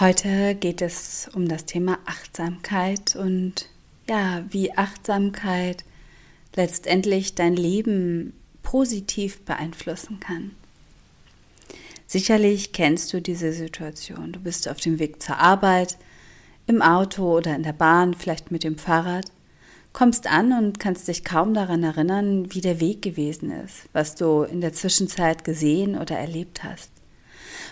Heute geht es um das Thema Achtsamkeit und ja, wie Achtsamkeit letztendlich dein Leben positiv beeinflussen kann. Sicherlich kennst du diese Situation. Du bist auf dem Weg zur Arbeit, im Auto oder in der Bahn, vielleicht mit dem Fahrrad, kommst an und kannst dich kaum daran erinnern, wie der Weg gewesen ist, was du in der Zwischenzeit gesehen oder erlebt hast.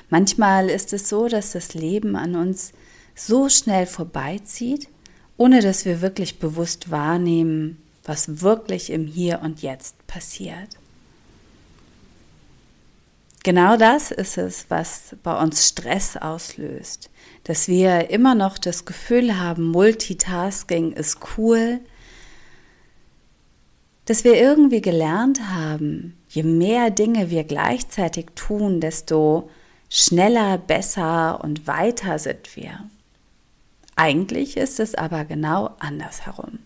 Manchmal ist es so, dass das Leben an uns so schnell vorbeizieht, ohne dass wir wirklich bewusst wahrnehmen, was wirklich im Hier und Jetzt passiert. Genau das ist es, was bei uns Stress auslöst, dass wir immer noch das Gefühl haben, Multitasking ist cool, dass wir irgendwie gelernt haben, je mehr Dinge wir gleichzeitig tun, desto schneller, besser und weiter sind wir. Eigentlich ist es aber genau andersherum.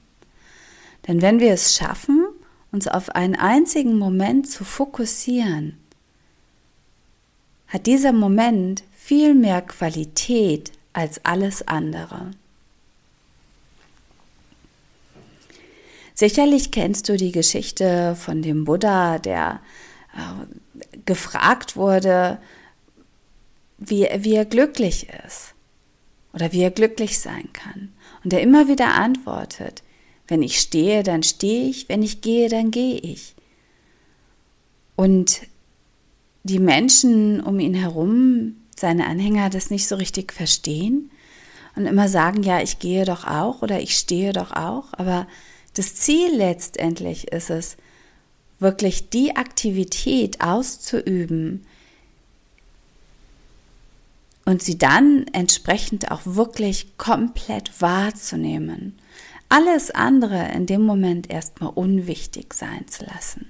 Denn wenn wir es schaffen, uns auf einen einzigen Moment zu fokussieren, hat dieser Moment viel mehr Qualität als alles andere. Sicherlich kennst du die Geschichte von dem Buddha, der äh, gefragt wurde, wie, wie er glücklich ist oder wie er glücklich sein kann. Und er immer wieder antwortet, wenn ich stehe, dann stehe ich, wenn ich gehe, dann gehe ich. Und die Menschen um ihn herum, seine Anhänger, das nicht so richtig verstehen und immer sagen, ja, ich gehe doch auch oder ich stehe doch auch. Aber das Ziel letztendlich ist es, wirklich die Aktivität auszuüben, und sie dann entsprechend auch wirklich komplett wahrzunehmen. Alles andere in dem Moment erstmal unwichtig sein zu lassen.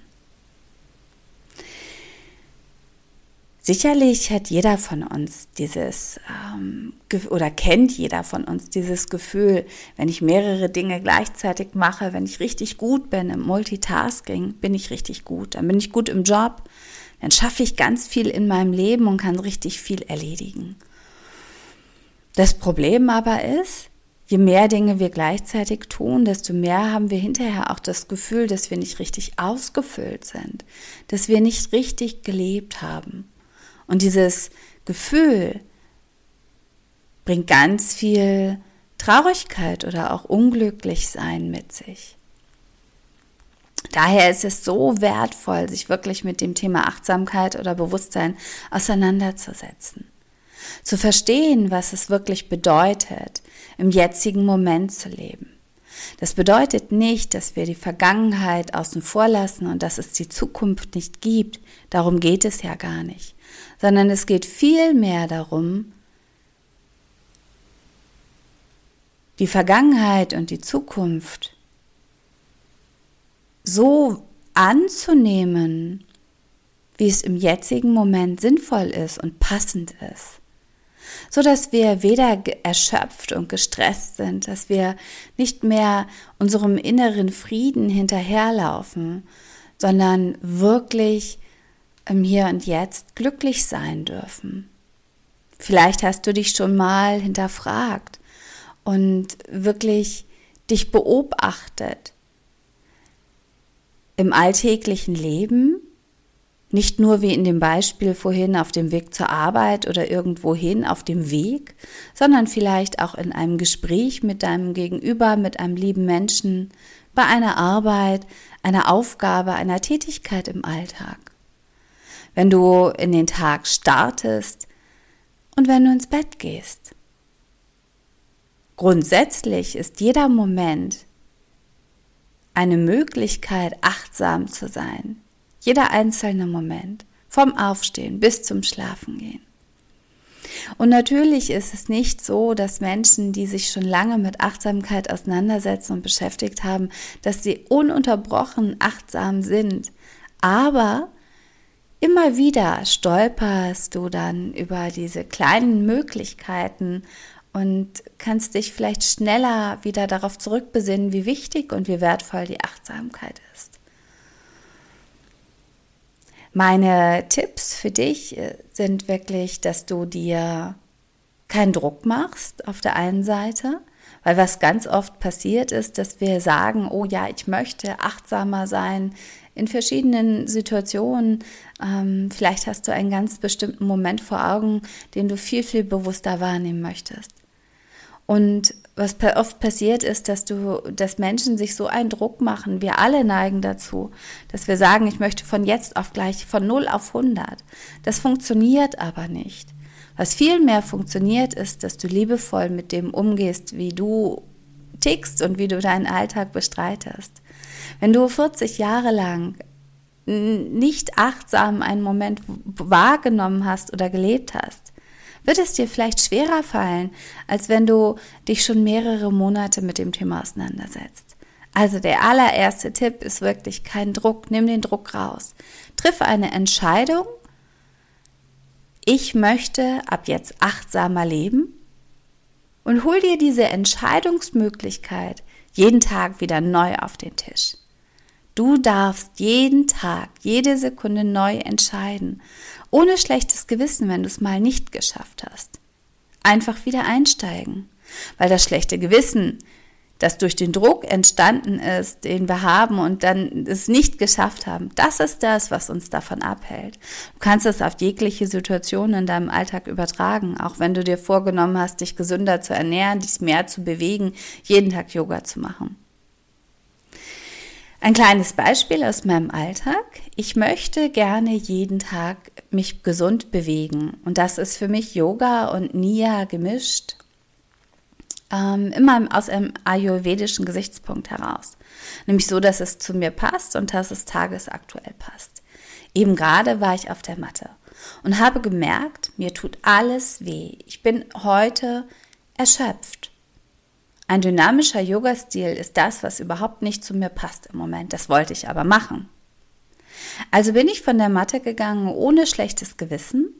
Sicherlich hat jeder von uns dieses ähm, oder kennt jeder von uns dieses Gefühl, wenn ich mehrere Dinge gleichzeitig mache, wenn ich richtig gut bin im Multitasking, bin ich richtig gut. Dann bin ich gut im Job, dann schaffe ich ganz viel in meinem Leben und kann richtig viel erledigen. Das Problem aber ist, je mehr Dinge wir gleichzeitig tun, desto mehr haben wir hinterher auch das Gefühl, dass wir nicht richtig ausgefüllt sind, dass wir nicht richtig gelebt haben. Und dieses Gefühl bringt ganz viel Traurigkeit oder auch Unglücklichsein mit sich. Daher ist es so wertvoll, sich wirklich mit dem Thema Achtsamkeit oder Bewusstsein auseinanderzusetzen. Zu verstehen, was es wirklich bedeutet, im jetzigen Moment zu leben. Das bedeutet nicht, dass wir die Vergangenheit außen vor lassen und dass es die Zukunft nicht gibt. Darum geht es ja gar nicht. Sondern es geht vielmehr darum, die Vergangenheit und die Zukunft so anzunehmen, wie es im jetzigen Moment sinnvoll ist und passend ist so dass wir weder erschöpft und gestresst sind, dass wir nicht mehr unserem inneren Frieden hinterherlaufen, sondern wirklich im Hier und Jetzt glücklich sein dürfen. Vielleicht hast du dich schon mal hinterfragt und wirklich dich beobachtet im alltäglichen Leben nicht nur wie in dem Beispiel vorhin auf dem Weg zur Arbeit oder irgendwohin auf dem Weg, sondern vielleicht auch in einem Gespräch mit deinem Gegenüber, mit einem lieben Menschen, bei einer Arbeit, einer Aufgabe, einer Tätigkeit im Alltag. Wenn du in den Tag startest und wenn du ins Bett gehst. Grundsätzlich ist jeder Moment eine Möglichkeit, achtsam zu sein, jeder einzelne Moment, vom Aufstehen bis zum Schlafengehen. Und natürlich ist es nicht so, dass Menschen, die sich schon lange mit Achtsamkeit auseinandersetzen und beschäftigt haben, dass sie ununterbrochen achtsam sind. Aber immer wieder stolperst du dann über diese kleinen Möglichkeiten und kannst dich vielleicht schneller wieder darauf zurückbesinnen, wie wichtig und wie wertvoll die Achtsamkeit ist. Meine Tipps für dich äh, sind wirklich, dass du dir keinen Druck machst auf der einen Seite, weil was ganz oft passiert ist, dass wir sagen, oh ja, ich möchte achtsamer sein in verschiedenen Situationen. Ähm, vielleicht hast du einen ganz bestimmten Moment vor Augen, den du viel, viel bewusster wahrnehmen möchtest. Und was oft passiert ist, dass du, dass Menschen sich so einen Druck machen. Wir alle neigen dazu, dass wir sagen, ich möchte von jetzt auf gleich von 0 auf 100. Das funktioniert aber nicht. Was viel mehr funktioniert, ist, dass du liebevoll mit dem umgehst, wie du tickst und wie du deinen Alltag bestreitest. Wenn du 40 Jahre lang nicht achtsam einen Moment wahrgenommen hast oder gelebt hast, wird es dir vielleicht schwerer fallen, als wenn du dich schon mehrere Monate mit dem Thema auseinandersetzt. Also der allererste Tipp ist wirklich kein Druck, nimm den Druck raus. Triff eine Entscheidung. Ich möchte ab jetzt achtsamer leben und hol dir diese Entscheidungsmöglichkeit jeden Tag wieder neu auf den Tisch. Du darfst jeden Tag, jede Sekunde neu entscheiden ohne schlechtes Gewissen, wenn du es mal nicht geschafft hast. Einfach wieder einsteigen. Weil das schlechte Gewissen, das durch den Druck entstanden ist, den wir haben und dann es nicht geschafft haben, das ist das, was uns davon abhält. Du kannst es auf jegliche Situation in deinem Alltag übertragen, auch wenn du dir vorgenommen hast, dich gesünder zu ernähren, dich mehr zu bewegen, jeden Tag Yoga zu machen. Ein kleines Beispiel aus meinem Alltag. Ich möchte gerne jeden Tag mich gesund bewegen. Und das ist für mich Yoga und Nia gemischt. Ähm, immer aus einem ayurvedischen Gesichtspunkt heraus. Nämlich so, dass es zu mir passt und dass es tagesaktuell passt. Eben gerade war ich auf der Matte und habe gemerkt, mir tut alles weh. Ich bin heute erschöpft. Ein dynamischer Yoga-Stil ist das, was überhaupt nicht zu mir passt im Moment. Das wollte ich aber machen. Also bin ich von der Matte gegangen ohne schlechtes Gewissen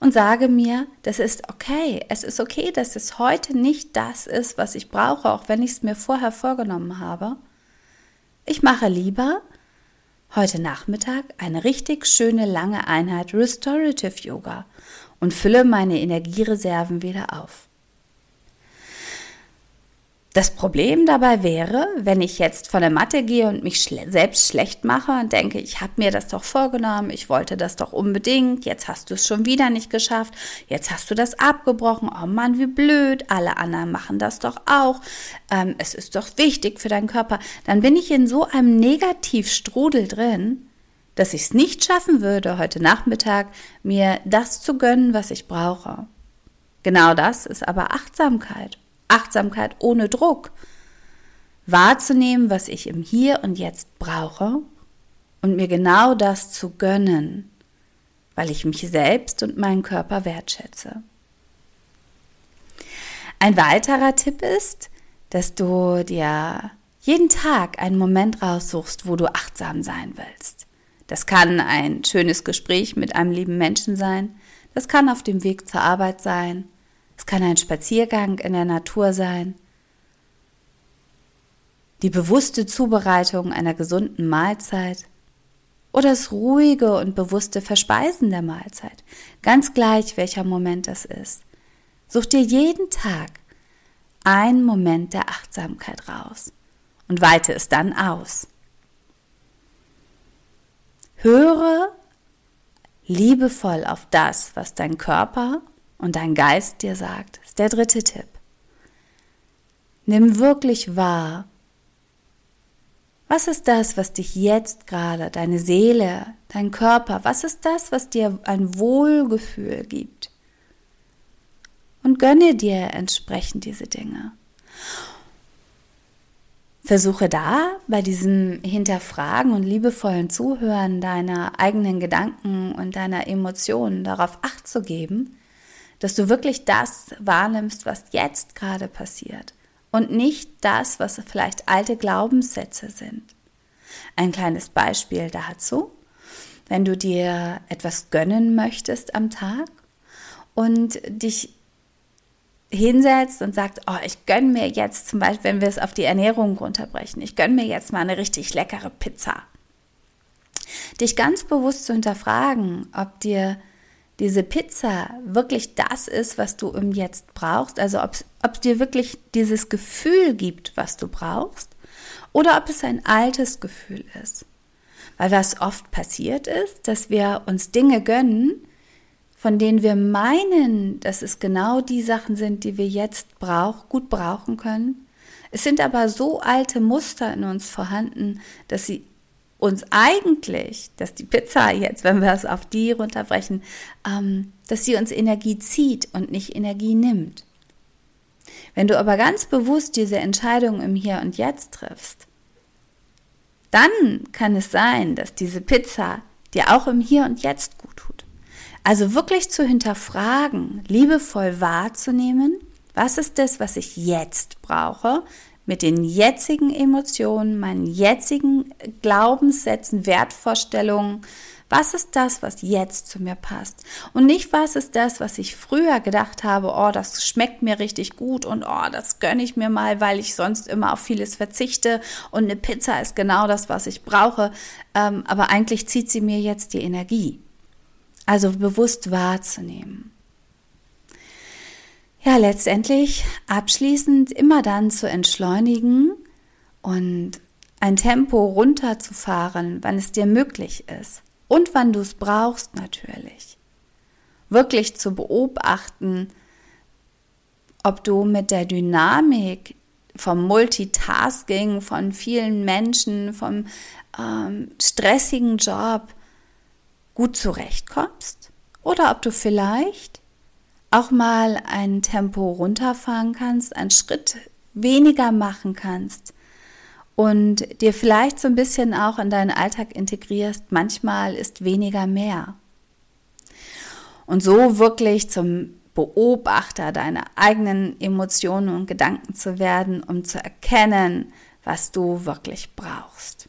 und sage mir, das ist okay. Es ist okay, dass es heute nicht das ist, was ich brauche, auch wenn ich es mir vorher vorgenommen habe. Ich mache lieber heute Nachmittag eine richtig schöne lange Einheit Restorative Yoga und fülle meine Energiereserven wieder auf. Das Problem dabei wäre, wenn ich jetzt von der Matte gehe und mich schle selbst schlecht mache und denke, ich habe mir das doch vorgenommen, ich wollte das doch unbedingt, jetzt hast du es schon wieder nicht geschafft, jetzt hast du das abgebrochen, oh Mann, wie blöd, alle anderen machen das doch auch, ähm, es ist doch wichtig für deinen Körper, dann bin ich in so einem Negativstrudel drin, dass ich es nicht schaffen würde, heute Nachmittag mir das zu gönnen, was ich brauche. Genau das ist aber Achtsamkeit. Achtsamkeit ohne Druck. Wahrzunehmen, was ich im Hier und Jetzt brauche und mir genau das zu gönnen, weil ich mich selbst und meinen Körper wertschätze. Ein weiterer Tipp ist, dass du dir jeden Tag einen Moment raussuchst, wo du achtsam sein willst. Das kann ein schönes Gespräch mit einem lieben Menschen sein, das kann auf dem Weg zur Arbeit sein, es kann ein Spaziergang in der Natur sein, die bewusste Zubereitung einer gesunden Mahlzeit oder das ruhige und bewusste Verspeisen der Mahlzeit, ganz gleich welcher Moment das ist. Such dir jeden Tag einen Moment der Achtsamkeit raus und weite es dann aus. Höre liebevoll auf das, was dein Körper und dein Geist dir sagt. Ist der dritte Tipp. Nimm wirklich wahr, was ist das, was dich jetzt gerade, deine Seele, dein Körper, was ist das, was dir ein Wohlgefühl gibt? Und gönne dir entsprechend diese Dinge. Versuche da bei diesem Hinterfragen und liebevollen Zuhören deiner eigenen Gedanken und deiner Emotionen darauf acht zu geben, dass du wirklich das wahrnimmst, was jetzt gerade passiert und nicht das, was vielleicht alte Glaubenssätze sind. Ein kleines Beispiel dazu, wenn du dir etwas gönnen möchtest am Tag und dich hinsetzt und sagt, oh, ich gönne mir jetzt zum Beispiel, wenn wir es auf die Ernährung runterbrechen, ich gönne mir jetzt mal eine richtig leckere Pizza. Dich ganz bewusst zu hinterfragen, ob dir diese Pizza wirklich das ist, was du im Jetzt brauchst, also ob es dir wirklich dieses Gefühl gibt, was du brauchst, oder ob es ein altes Gefühl ist. Weil was oft passiert ist, dass wir uns Dinge gönnen, von denen wir meinen, dass es genau die Sachen sind, die wir jetzt brauch, gut brauchen können. Es sind aber so alte Muster in uns vorhanden, dass sie uns eigentlich, dass die Pizza jetzt, wenn wir es auf die runterbrechen, ähm, dass sie uns Energie zieht und nicht Energie nimmt. Wenn du aber ganz bewusst diese Entscheidung im Hier und Jetzt triffst, dann kann es sein, dass diese Pizza dir auch im Hier und Jetzt gut tut. Also wirklich zu hinterfragen, liebevoll wahrzunehmen, was ist das, was ich jetzt brauche, mit den jetzigen Emotionen, meinen jetzigen Glaubenssätzen, Wertvorstellungen. Was ist das, was jetzt zu mir passt? Und nicht, was ist das, was ich früher gedacht habe, oh, das schmeckt mir richtig gut und oh, das gönne ich mir mal, weil ich sonst immer auf vieles verzichte und eine Pizza ist genau das, was ich brauche. Ähm, aber eigentlich zieht sie mir jetzt die Energie. Also bewusst wahrzunehmen. Ja, letztendlich abschließend immer dann zu entschleunigen und ein Tempo runterzufahren, wann es dir möglich ist und wann du es brauchst natürlich. Wirklich zu beobachten, ob du mit der Dynamik vom Multitasking, von vielen Menschen, vom ähm, stressigen Job, gut zurechtkommst oder ob du vielleicht auch mal ein Tempo runterfahren kannst, einen Schritt weniger machen kannst und dir vielleicht so ein bisschen auch in deinen Alltag integrierst, manchmal ist weniger mehr. Und so wirklich zum Beobachter deiner eigenen Emotionen und Gedanken zu werden, um zu erkennen, was du wirklich brauchst.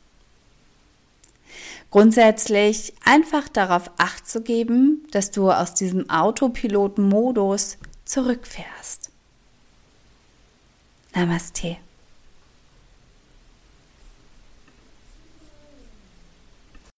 Grundsätzlich einfach darauf acht zu geben, dass du aus diesem Autopiloten-Modus zurückfährst. Namaste.